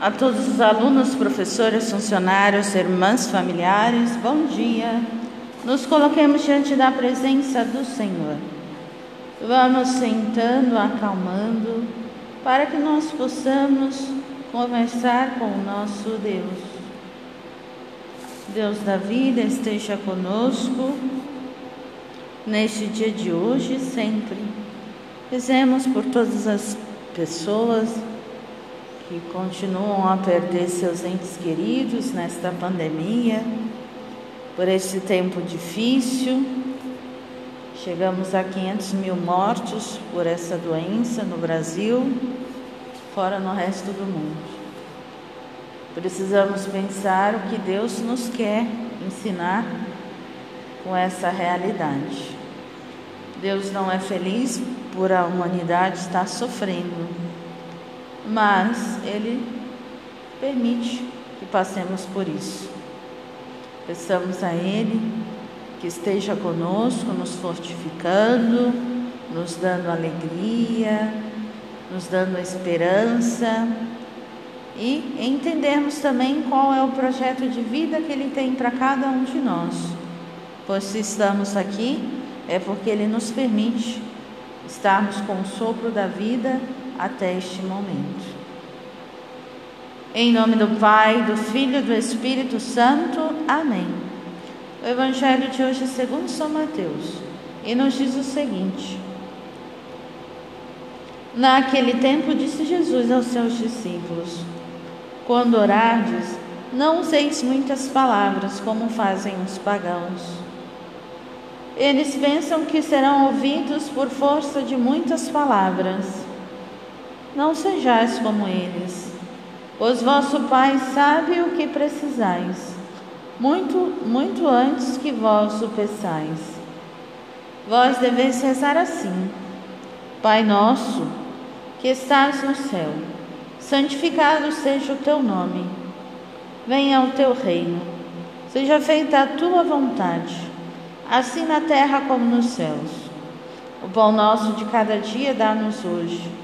A todos os alunos, professores, funcionários, irmãs, familiares, bom dia. Nos coloquemos diante da presença do Senhor. Vamos sentando, acalmando, para que nós possamos conversar com o nosso Deus. Deus da vida esteja conosco neste dia de hoje e sempre. Rezemos por todas as pessoas que continuam a perder seus entes queridos nesta pandemia, por esse tempo difícil. Chegamos a 500 mil mortos por essa doença no Brasil, fora no resto do mundo. Precisamos pensar o que Deus nos quer ensinar com essa realidade. Deus não é feliz por a humanidade estar sofrendo, mas Ele permite que passemos por isso. Peçamos a Ele que esteja conosco, nos fortificando, nos dando alegria, nos dando esperança e entendermos também qual é o projeto de vida que Ele tem para cada um de nós. Pois se estamos aqui, é porque Ele nos permite estarmos com o sopro da vida até este momento. Em nome do Pai, do Filho e do Espírito Santo. Amém. O Evangelho de hoje é segundo São Mateus e nos diz o seguinte: Naquele tempo disse Jesus aos seus discípulos: Quando orardes, não useis muitas palavras como fazem os pagãos eles pensam que serão ouvidos por força de muitas palavras. Não sejais como eles, pois vosso Pai sabe o que precisais, muito, muito antes que vós o peçais. Vós deveis rezar assim: Pai nosso, que estás no céu, santificado seja o teu nome. Venha o teu reino. Seja feita a tua vontade assim na terra como nos céus. O pão nosso de cada dia dá-nos hoje.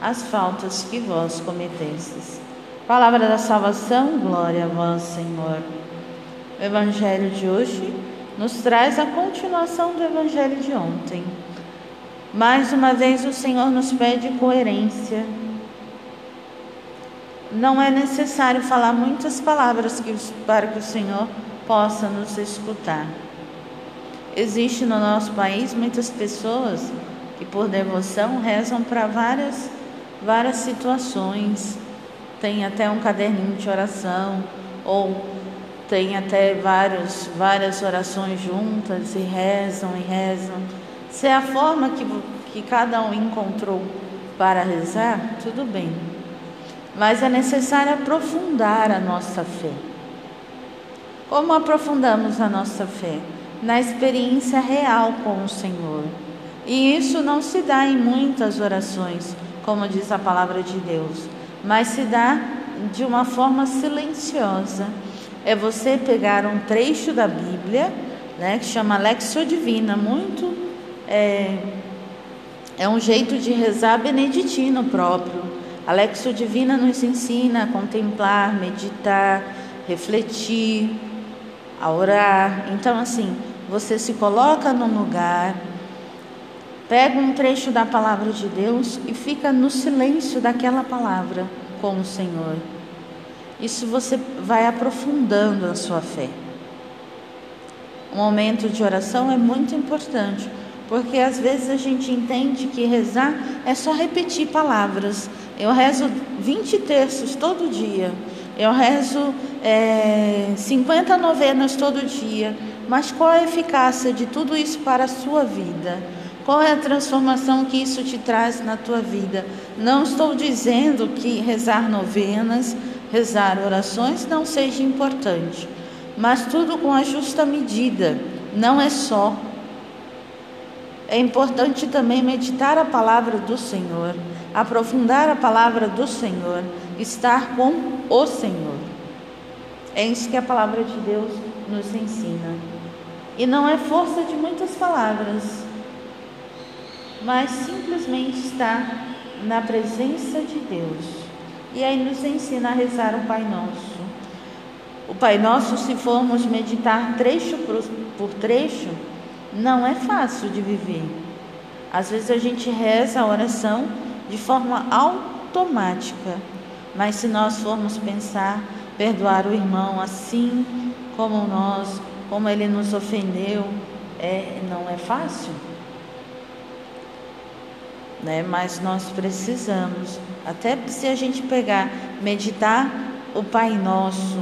as faltas que vós cometestes. Palavra da salvação, glória a vós, Senhor. O Evangelho de hoje nos traz a continuação do Evangelho de ontem. Mais uma vez o Senhor nos pede coerência. Não é necessário falar muitas palavras para que o Senhor possa nos escutar. Existe no nosso país muitas pessoas que por devoção rezam para várias várias situações. Tem até um caderninho de oração ou tem até vários, várias orações juntas e rezam e rezam. Se é a forma que, que cada um encontrou para rezar, tudo bem. Mas é necessário aprofundar a nossa fé. Como aprofundamos a nossa fé? na experiência real com o Senhor. E isso não se dá em muitas orações, como diz a palavra de Deus, mas se dá de uma forma silenciosa. É você pegar um trecho da Bíblia, né, que chama Lexio Divina, muito é, é um jeito de rezar beneditino próprio. A Lexio Divina nos ensina a contemplar, meditar, refletir, a orar. Então, assim, você se coloca num lugar, pega um trecho da palavra de Deus e fica no silêncio daquela palavra com o Senhor. Isso você vai aprofundando a sua fé. O momento de oração é muito importante, porque às vezes a gente entende que rezar é só repetir palavras. Eu rezo 20 terços todo dia, eu rezo é, 50 novenas todo dia. Mas qual a eficácia de tudo isso para a sua vida? Qual é a transformação que isso te traz na tua vida? Não estou dizendo que rezar novenas, rezar orações não seja importante, mas tudo com a justa medida, não é só. É importante também meditar a palavra do Senhor, aprofundar a palavra do Senhor, estar com o Senhor. É isso que a palavra de Deus nos ensina. E não é força de muitas palavras mas simplesmente está na presença de Deus. E aí nos ensina a rezar o Pai Nosso. O Pai Nosso, se formos meditar trecho por trecho, não é fácil de viver. Às vezes a gente reza a oração de forma automática, mas se nós formos pensar, perdoar o irmão assim como nós, como ele nos ofendeu, é, não é fácil né? Mas nós precisamos, até se a gente pegar, meditar o Pai Nosso,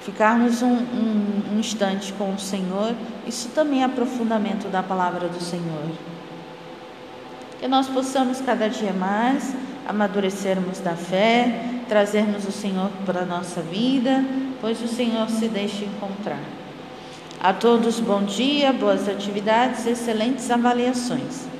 ficarmos um, um, um instante com o Senhor, isso também é aprofundamento da palavra do Senhor. Que nós possamos cada dia mais amadurecermos da fé, trazermos o Senhor para a nossa vida, pois o Senhor se deixa encontrar. A todos bom dia, boas atividades, excelentes avaliações.